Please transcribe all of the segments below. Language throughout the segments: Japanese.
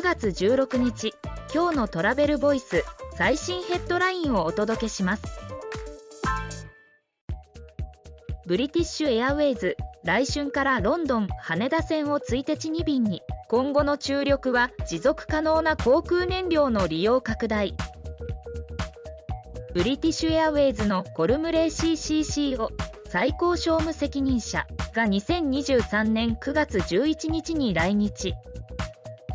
9月16日今日のトラベルボイス最新ヘッドラインをお届けします。ブリティッシュエアウェイズ来春からロンドン羽田線を追手2便に今後の注力は持続可能な航空燃料の利用拡大。ブリティッシュエアウェイズのコルムレイ CCC を最高商務責任者が2023年9月11日に来日。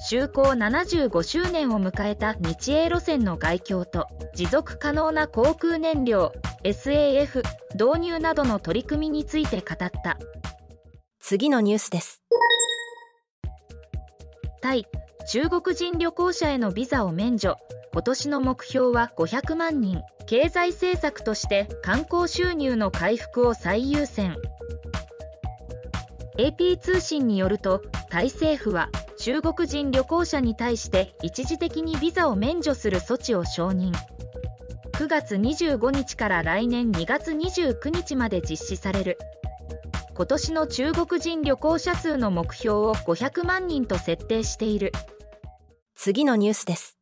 就航75周年を迎えた日英路線の外況と持続可能な航空燃料 SAF 導入などの取り組みについて語った。次のニュースです。タイ中国人旅行者へのビザを免除。今年の目標は500万人。経済政策として観光収入の回復を最優先。AP 通信によるとタイ政府は中国人旅行者に対して一時的にビザを免除する措置を承認。9月25日から来年2月29日まで実施される。今年の中国人旅行者数の目標を500万人と設定している。次のニュースです。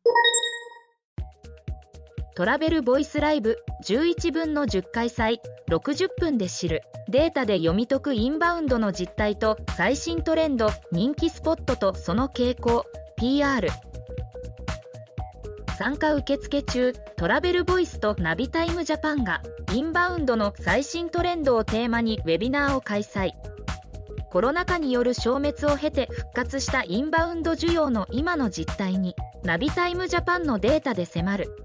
トラベルボイスライブ11分の10回再60分で知る。データで読み解くインバウンドの実態と最新トレンド人気スポットとその傾向。PR 参加受付中トラベルボイスとナビタイムジャパンがインバウンドの最新トレンドをテーマにウェビナーを開催。コロナ禍による消滅を経て復活したインバウンド需要の今の実態にナビタイムジャパンのデータで迫る。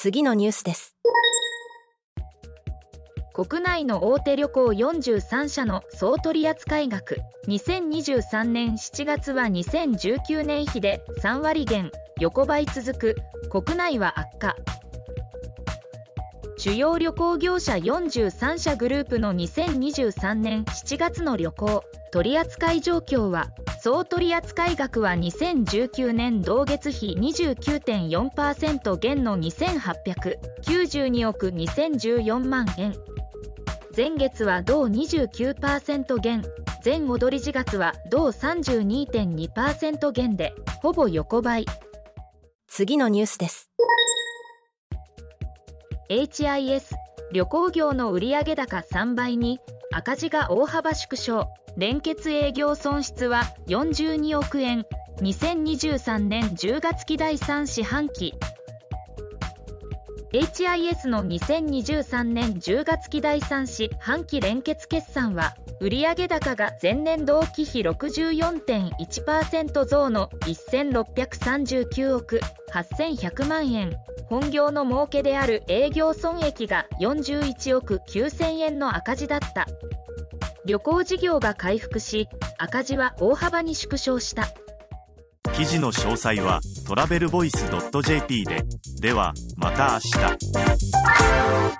次のニュースです。国内の大手旅行43社の総取扱額。2023年7月は2019年比で3割減横ばい続く。国内は悪化。主要旅行業者43社グループの2023年7月の旅行取扱状況は総取扱額は2019年同月比29.4%減の2892億2014万円。前月は同29%減。全踊り時月は同32.2%減でほぼ横ばい。次のニュースです。HIS 旅行業の売上高3倍に赤字が大幅縮小。連結営業損失は42億円。2023年10月期第3四半期。HIS の2023年10月期第3四半期連結決算は売上高が前年同期比64.1%増の1639億8100万円。本業の儲けである営業損益が41億9000円の赤字だった。旅行事業が回復し赤字は大幅に縮小した。記事の詳細はトラベルボイス .jp で。ではまた明日。